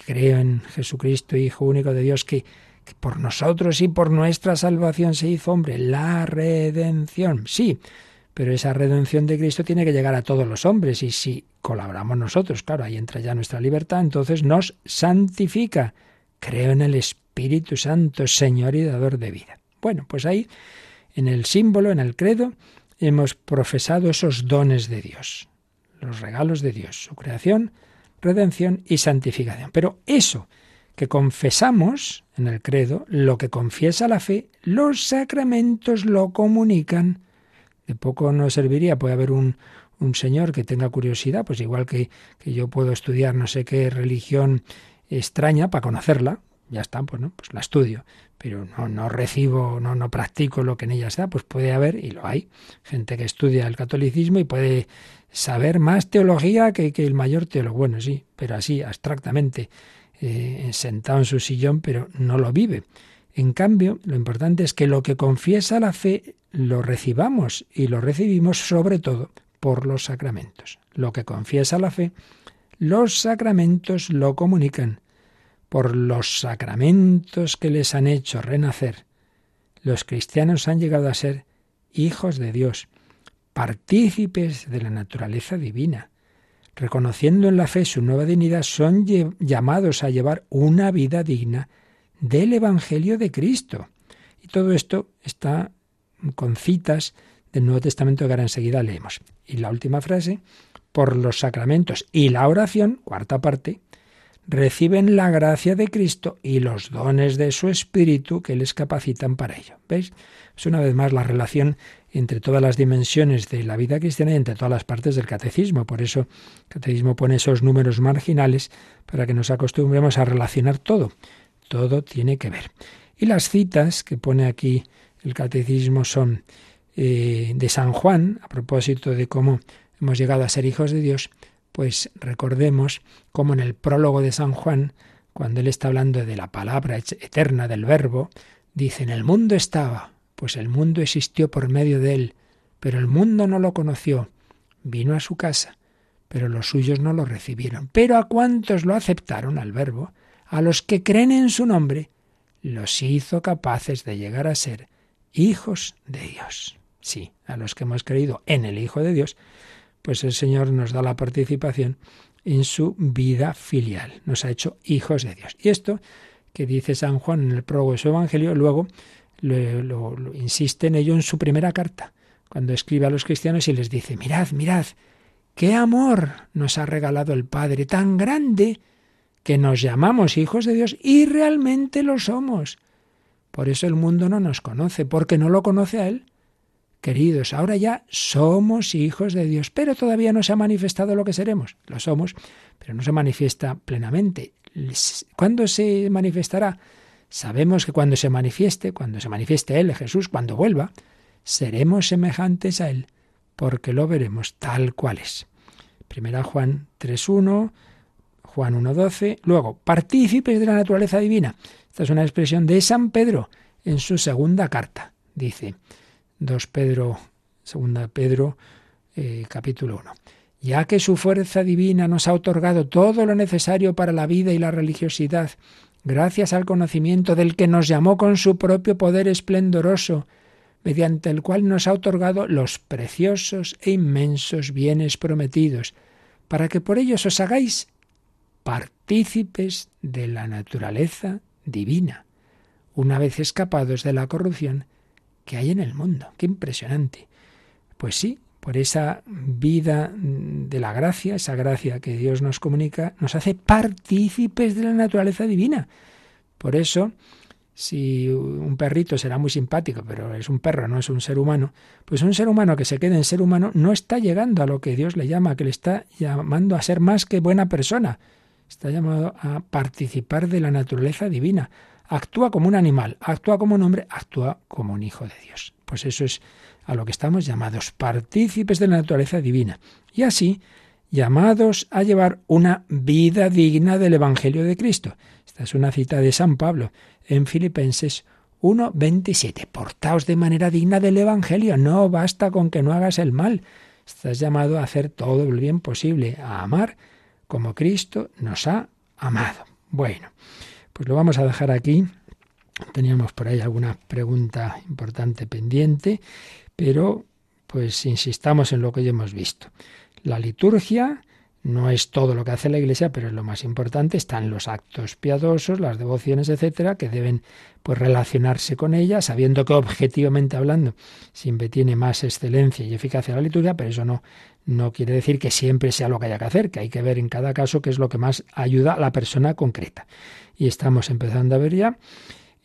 Creo en Jesucristo, Hijo único de Dios, que, que por nosotros y por nuestra salvación se hizo hombre, la redención. Sí, pero esa redención de Cristo tiene que llegar a todos los hombres y si colaboramos nosotros, claro, ahí entra ya nuestra libertad, entonces nos santifica. Creo en el Espíritu Santo, Señor y dador de vida. Bueno, pues ahí, en el símbolo, en el credo, hemos profesado esos dones de Dios, los regalos de Dios, su creación, redención y santificación. Pero eso que confesamos en el credo, lo que confiesa la fe, los sacramentos lo comunican. De poco nos serviría, puede haber un, un señor que tenga curiosidad, pues igual que, que yo puedo estudiar no sé qué religión extraña para conocerla, ya está, pues no, pues la estudio pero no, no recibo, no, no practico lo que en ella está, pues puede haber, y lo hay, gente que estudia el catolicismo y puede saber más teología que, que el mayor teólogo. Bueno, sí, pero así, abstractamente, eh, sentado en su sillón, pero no lo vive. En cambio, lo importante es que lo que confiesa la fe lo recibamos y lo recibimos sobre todo por los sacramentos. Lo que confiesa la fe, los sacramentos lo comunican por los sacramentos que les han hecho renacer, los cristianos han llegado a ser hijos de Dios, partícipes de la naturaleza divina. Reconociendo en la fe su nueva dignidad, son llamados a llevar una vida digna del Evangelio de Cristo. Y todo esto está con citas del Nuevo Testamento que ahora enseguida leemos. Y la última frase, por los sacramentos y la oración, cuarta parte, reciben la gracia de Cristo y los dones de su Espíritu que les capacitan para ello. ¿Veis? Es una vez más la relación entre todas las dimensiones de la vida cristiana y entre todas las partes del catecismo. Por eso el catecismo pone esos números marginales para que nos acostumbremos a relacionar todo. Todo tiene que ver. Y las citas que pone aquí el catecismo son eh, de San Juan, a propósito de cómo hemos llegado a ser hijos de Dios, pues recordemos cómo en el prólogo de San Juan, cuando él está hablando de la palabra eterna del verbo, dice, en el mundo estaba, pues el mundo existió por medio de él, pero el mundo no lo conoció. Vino a su casa, pero los suyos no lo recibieron. Pero a cuantos lo aceptaron al verbo, a los que creen en su nombre, los hizo capaces de llegar a ser hijos de Dios. Sí, a los que hemos creído en el Hijo de Dios, pues el Señor nos da la participación en su vida filial. Nos ha hecho hijos de Dios. Y esto que dice San Juan en el prólogo de su Evangelio, luego lo, insiste en ello en su primera carta, cuando escribe a los cristianos y les dice, mirad, mirad, qué amor nos ha regalado el Padre tan grande que nos llamamos hijos de Dios y realmente lo somos. Por eso el mundo no nos conoce, porque no lo conoce a Él. Queridos, ahora ya somos hijos de Dios, pero todavía no se ha manifestado lo que seremos. Lo somos, pero no se manifiesta plenamente. ¿Cuándo se manifestará? Sabemos que cuando se manifieste, cuando se manifieste Él, Jesús, cuando vuelva, seremos semejantes a Él, porque lo veremos tal cual es. Primera Juan 3.1, Juan 1.12, luego, partícipes de la naturaleza divina. Esta es una expresión de San Pedro en su segunda carta. Dice, 2 Pedro, segunda Pedro, eh, capítulo 1. Ya que su fuerza divina nos ha otorgado todo lo necesario para la vida y la religiosidad, gracias al conocimiento del que nos llamó con su propio poder esplendoroso, mediante el cual nos ha otorgado los preciosos e inmensos bienes prometidos, para que por ellos os hagáis partícipes de la naturaleza divina, una vez escapados de la corrupción que hay en el mundo. Qué impresionante. Pues sí, por esa vida de la gracia, esa gracia que Dios nos comunica, nos hace partícipes de la naturaleza divina. Por eso, si un perrito será muy simpático, pero es un perro, no es un ser humano, pues un ser humano que se quede en ser humano no está llegando a lo que Dios le llama, que le está llamando a ser más que buena persona. Está llamado a participar de la naturaleza divina. Actúa como un animal, actúa como un hombre, actúa como un hijo de Dios. Pues eso es a lo que estamos llamados, partícipes de la naturaleza divina. Y así, llamados a llevar una vida digna del Evangelio de Cristo. Esta es una cita de San Pablo en Filipenses 1.27. Portaos de manera digna del Evangelio. No basta con que no hagas el mal. Estás llamado a hacer todo el bien posible, a amar como Cristo nos ha amado. Bueno, pues lo vamos a dejar aquí. Teníamos por ahí alguna pregunta importante pendiente, pero pues insistamos en lo que ya hemos visto. La liturgia no es todo lo que hace la Iglesia, pero es lo más importante. Están los actos piadosos, las devociones, etcétera, que deben pues relacionarse con ella, sabiendo que objetivamente hablando siempre tiene más excelencia y eficacia la liturgia, pero eso no no quiere decir que siempre sea lo que haya que hacer, que hay que ver en cada caso qué es lo que más ayuda a la persona concreta. Y estamos empezando a ver ya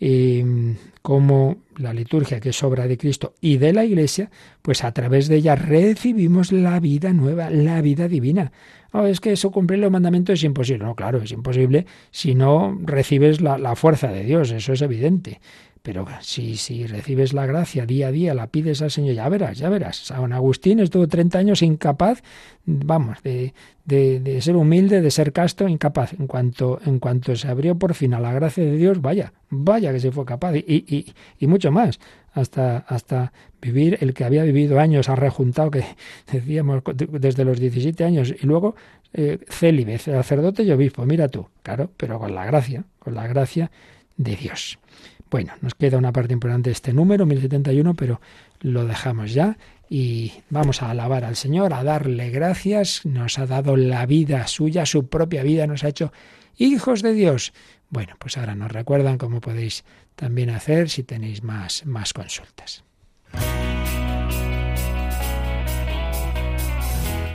eh, cómo la liturgia, que es obra de Cristo y de la Iglesia, pues a través de ella recibimos la vida nueva, la vida divina. No, es que eso cumplir los mandamientos es imposible. No, claro, es imposible si no recibes la fuerza de Dios, eso es evidente. Pero si, si recibes la gracia día a día, la pides al Señor, ya verás, ya verás. San Agustín estuvo 30 años incapaz, vamos, de, de, de, ser humilde, de ser casto, incapaz. En cuanto, en cuanto se abrió por fin a la gracia de Dios, vaya, vaya que se fue capaz. Y, y, y mucho más, hasta, hasta vivir el que había vivido años, ha rejuntado, que decíamos, desde los 17 años, y luego eh, célibe, sacerdote y obispo, mira tú, claro, pero con la gracia, con la gracia de Dios. Bueno, nos queda una parte importante de este número, 1071, pero lo dejamos ya y vamos a alabar al Señor, a darle gracias. Nos ha dado la vida suya, su propia vida, nos ha hecho hijos de Dios. Bueno, pues ahora nos recuerdan cómo podéis también hacer si tenéis más, más consultas.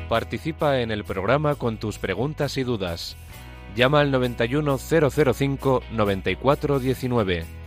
Participa en el programa con tus preguntas y dudas. Llama al 91005 9419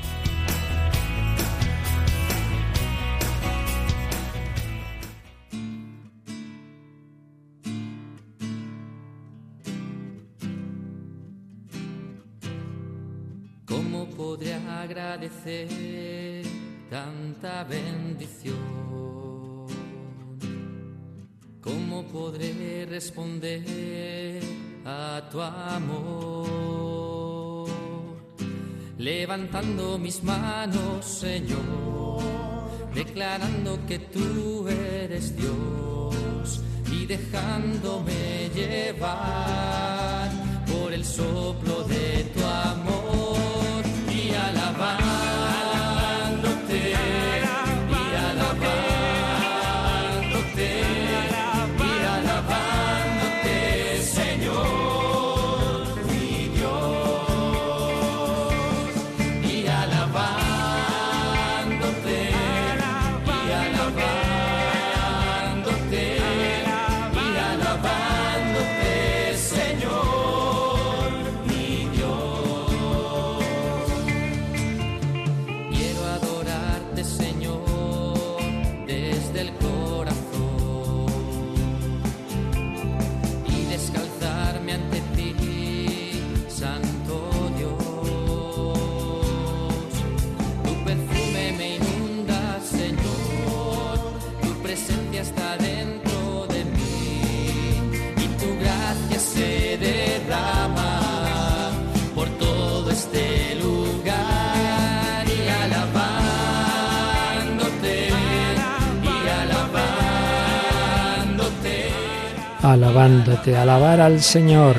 Agradecer tanta bendición. ¿Cómo podré responder a tu amor? Levantando mis manos, Señor, declarando que tú eres Dios y dejándome llevar por el soplo de alabándote, alabar al Señor,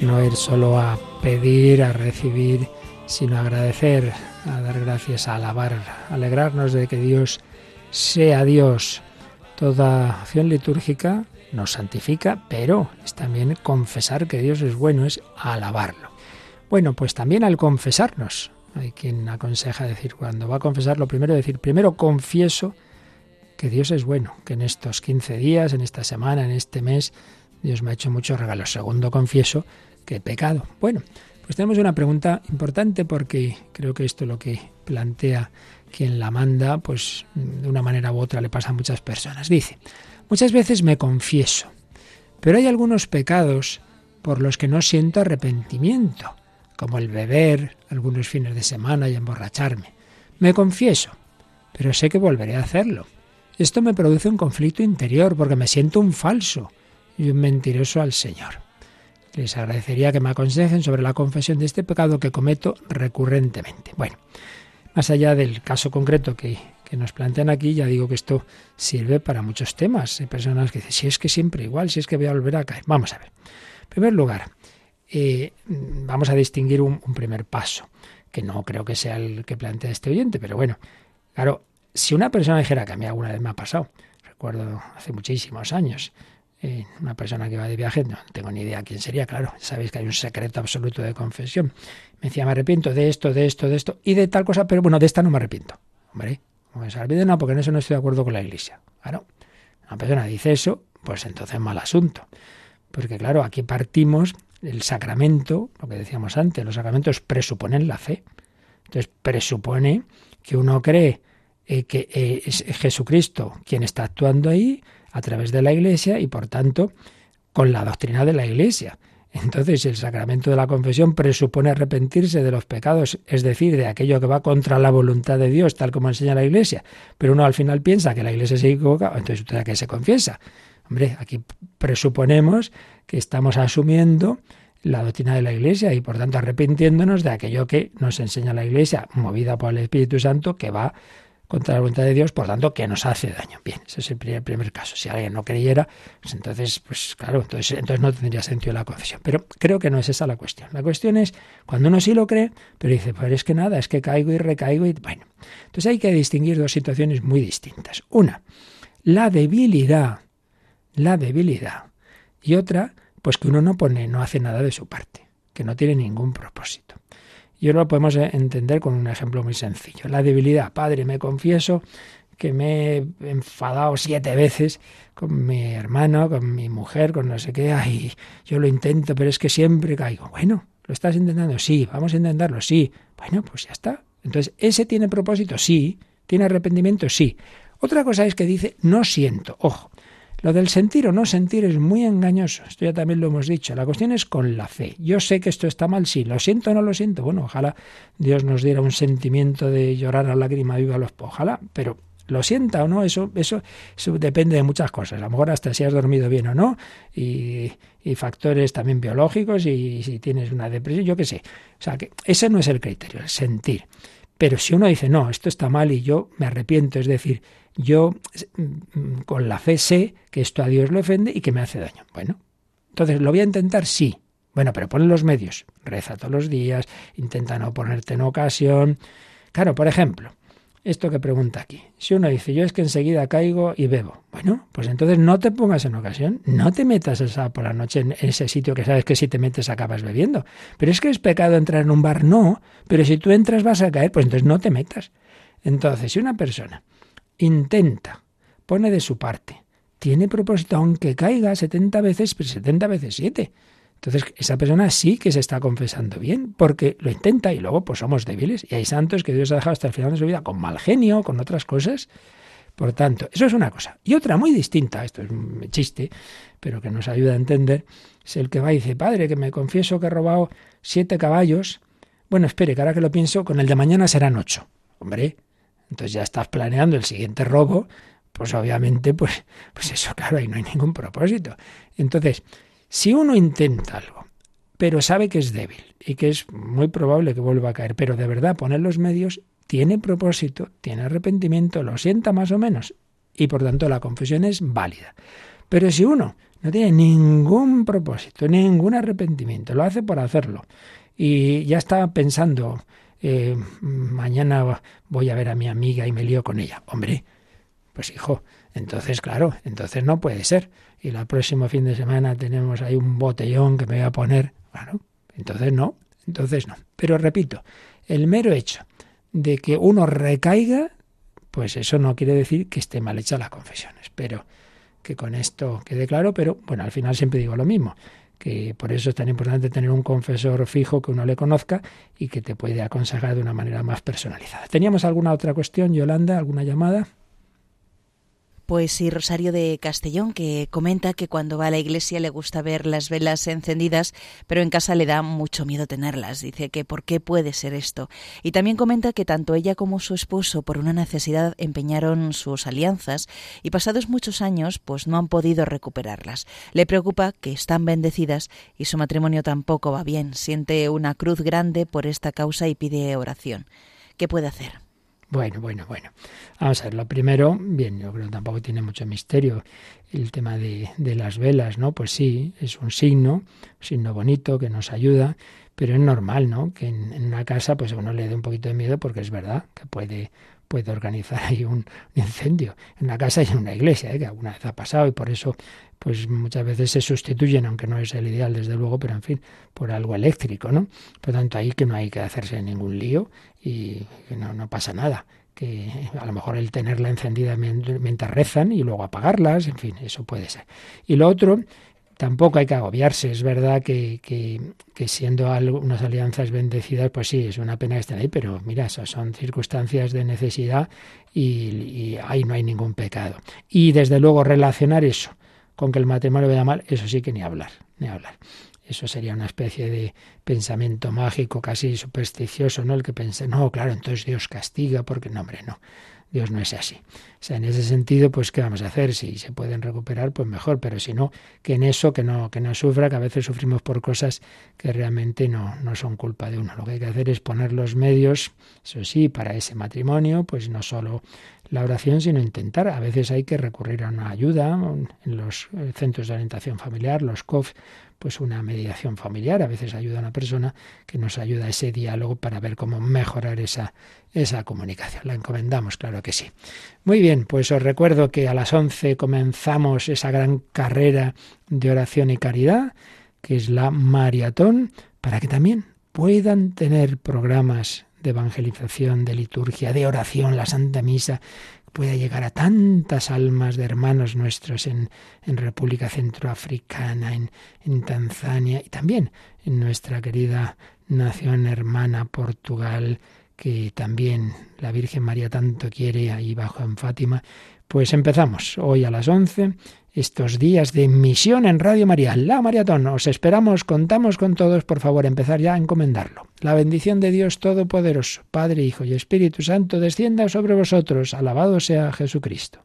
no ir solo a pedir, a recibir, sino a agradecer, a dar gracias, a alabar, alegrarnos de que Dios sea Dios. Toda acción litúrgica nos santifica, pero es también confesar que Dios es bueno, es alabarlo. Bueno, pues también al confesarnos, hay quien aconseja decir, cuando va a confesar, lo primero decir, primero confieso que Dios es bueno, que en estos 15 días, en esta semana, en este mes, Dios me ha hecho muchos regalos. Segundo, confieso que he pecado. Bueno, pues tenemos una pregunta importante porque creo que esto es lo que plantea quien la manda, pues de una manera u otra le pasa a muchas personas. Dice, muchas veces me confieso, pero hay algunos pecados por los que no siento arrepentimiento, como el beber algunos fines de semana y emborracharme. Me confieso, pero sé que volveré a hacerlo. Esto me produce un conflicto interior porque me siento un falso y un mentiroso al Señor. Les agradecería que me aconsejen sobre la confesión de este pecado que cometo recurrentemente. Bueno, más allá del caso concreto que, nos plantean aquí, ya digo que esto sirve para muchos temas. Hay personas que dicen, si es que siempre igual, si es que voy a volver a caer. Vamos a ver. En primer lugar, eh, vamos a distinguir un primer paso, que no creo que sea el que plantea este oyente, pero bueno, claro, si una persona dijera que a mí alguna vez me ha pasado, recuerdo hace muchísimos años, eh, una persona que va de viaje, no tengo ni idea quién sería, claro, sabéis que hay un secreto absoluto de confesión. Me decía, me arrepiento de esto, de esto, de esto y de tal cosa, pero bueno, de esta no me arrepiento. Hombre, como se olvide, no, porque en eso no estoy de acuerdo con la iglesia. Claro, una persona dice eso, pues entonces mal asunto. Porque claro, aquí partimos el sacramento, lo que decíamos antes, los sacramentos presuponen la fe. Entonces presupone que uno cree eh, que eh, es Jesucristo quien está actuando ahí a través de la Iglesia y por tanto con la doctrina de la Iglesia. Entonces el sacramento de la confesión presupone arrepentirse de los pecados, es decir, de aquello que va contra la voluntad de Dios, tal como enseña la Iglesia. Pero uno al final piensa que la Iglesia se equivoca, entonces usted a qué se confiesa. Hombre, aquí presuponemos que estamos asumiendo la doctrina de la Iglesia y por tanto arrepintiéndonos de aquello que nos enseña la Iglesia, movida por el Espíritu Santo, que va contra la voluntad de Dios, por tanto, que nos hace daño. Bien, ese es el primer, caso. Si alguien no creyera, pues entonces, pues claro, entonces, entonces no tendría sentido la confesión. Pero creo que no es esa la cuestión. La cuestión es cuando uno sí lo cree, pero dice, pues es que nada, es que caigo y recaigo y bueno. Entonces hay que distinguir dos situaciones muy distintas. Una, la debilidad, la debilidad. Y otra, pues que uno no pone, no hace nada de su parte, que no tiene ningún propósito. Y lo podemos entender con un ejemplo muy sencillo. La debilidad. Padre, me confieso que me he enfadado siete veces con mi hermano, con mi mujer, con no sé qué. Ay, yo lo intento, pero es que siempre caigo. Bueno, ¿lo estás intentando? Sí. ¿Vamos a intentarlo? Sí. Bueno, pues ya está. Entonces, ¿ese tiene propósito? Sí. ¿Tiene arrepentimiento? Sí. Otra cosa es que dice, no siento. Ojo, lo del sentir o no sentir es muy engañoso, esto ya también lo hemos dicho. La cuestión es con la fe. Yo sé que esto está mal, sí, lo siento o no lo siento. Bueno, ojalá Dios nos diera un sentimiento de llorar a lágrima viva los ojalá, pero lo sienta o no, eso, eso, depende de muchas cosas. A lo mejor hasta si has dormido bien o no, y, y factores también biológicos, y, si tienes una depresión, yo qué sé. O sea, que ese no es el criterio, el sentir. Pero si uno dice, no, esto está mal y yo me arrepiento, es decir, yo mm, con la fe sé que esto a Dios le ofende y que me hace daño. Bueno, entonces, ¿lo voy a intentar? Sí. Bueno, pero pon los medios. Reza todos los días, intenta no ponerte en ocasión. Claro, por ejemplo, esto que pregunta aquí. Si uno dice, yo es que enseguida caigo y bebo. Bueno, pues entonces no te pongas en ocasión, no te metas esa por la noche en ese sitio que sabes que si te metes acabas bebiendo. Pero es que es pecado entrar en un bar, no. Pero si tú entras vas a caer, pues entonces no te metas. Entonces, si una persona intenta, pone de su parte, tiene propósito, aunque caiga 70 veces, pero 70 veces 7. Entonces, esa persona sí que se está confesando bien, porque lo intenta y luego pues somos débiles. Y hay santos que Dios ha dejado hasta el final de su vida con mal genio, con otras cosas. Por tanto, eso es una cosa. Y otra muy distinta, esto es un chiste, pero que nos ayuda a entender, es el que va y dice, padre, que me confieso que he robado siete caballos. Bueno, espere, que ahora que lo pienso, con el de mañana serán ocho. Hombre, entonces ya estás planeando el siguiente robo, pues obviamente, pues, pues eso, claro, ahí no hay ningún propósito. Entonces, si uno intenta algo, pero sabe que es débil y que es muy probable que vuelva a caer, pero de verdad poner los medios, tiene propósito, tiene arrepentimiento, lo sienta más o menos, y por tanto la confesión es válida. Pero si uno no tiene ningún propósito, ningún arrepentimiento, lo hace por hacerlo, y ya está pensando, eh, mañana voy a ver a mi amiga y me lío con ella. Hombre, pues hijo, entonces claro, entonces no puede ser. y el próximo fin de semana tenemos ahí un botellón que me voy a poner, bueno, entonces no, entonces no. Pero repito, el mero hecho de que uno recaiga, pues eso no quiere decir que esté mal hecha la confesión. Espero que con esto quede claro, pero bueno, al final siempre digo lo mismo que por eso es tan importante tener un confesor fijo que uno le conozca y que te puede aconsejar de una manera más personalizada. ¿Teníamos alguna otra cuestión, Yolanda? ¿Alguna llamada? Pues sí, Rosario de Castellón, que comenta que cuando va a la iglesia le gusta ver las velas encendidas, pero en casa le da mucho miedo tenerlas. Dice que por qué puede ser esto. Y también comenta que tanto ella como su esposo, por una necesidad, empeñaron sus alianzas y pasados muchos años, pues no han podido recuperarlas. Le preocupa que están bendecidas y su matrimonio tampoco va bien. Siente una cruz grande por esta causa y pide oración. ¿Qué puede hacer? Bueno, bueno, bueno. Vamos a ver, lo primero, bien, yo creo que tampoco tiene mucho misterio el tema de, de las velas, ¿no? Pues sí, es un signo, un signo bonito que nos ayuda, pero es normal, ¿no? Que en, en, una casa pues uno le dé un poquito de miedo porque es verdad que puede puede organizar ahí un, incendio en una casa y en una iglesia, ¿eh? que alguna vez ha pasado y por eso pues muchas veces se sustituyen, aunque no es el ideal desde luego, pero en fin, por algo eléctrico, ¿no? Por tanto, ahí que no hay que hacerse ningún lío y que no, no pasa nada que a lo mejor el tenerla encendida mientras rezan y luego apagarlas, en fin, eso puede ser. Y lo otro tampoco hay que agobiarse. Es verdad que, que, que, siendo unas alianzas bendecidas, pues sí, es una pena que estén ahí, pero mira, esas son circunstancias de necesidad y, ahí no hay ningún pecado. Y desde luego relacionar eso con que el matrimonio vaya mal, eso sí que ni hablar, ni hablar. Eso sería una especie de pensamiento mágico, casi supersticioso, ¿no? El que pense, no, claro, entonces Dios castiga, porque no, hombre, no. Dios no es así. O sea, en ese sentido, pues, ¿qué vamos a hacer? Si se pueden recuperar, pues mejor, pero si no, que en eso, que no, que no sufra, que a veces sufrimos por cosas que realmente no, no son culpa de uno. Lo que hay que hacer es poner los medios, eso sí, para ese matrimonio, pues no solo la oración, sino intentar. A veces hay que recurrir a una ayuda en los eh, centros de orientación familiar, los COF, pues una mediación familiar. A veces ayuda a una persona que nos ayuda a ese diálogo para ver cómo mejorar esa, esa comunicación. La encomendamos, claro que sí. Muy bien, pues os recuerdo que a las 11 comenzamos esa gran carrera de oración y caridad, que es la maratón, para que también puedan tener programas de evangelización, de liturgia, de oración, la Santa Misa, pueda llegar a tantas almas de hermanos nuestros en, República Centroafricana, en, en Tanzania y también en nuestra querida nación hermana Portugal, que también la Virgen María tanto quiere ahí bajo en Fátima. Pues empezamos hoy a las 11 estos días de misión en Radio María, la maratón. Os esperamos, contamos con todos, por favor, empezar ya a encomendarlo. La bendición de Dios Todopoderoso, Padre, Hijo y Espíritu Santo, descienda sobre vosotros. Alabado sea Jesucristo.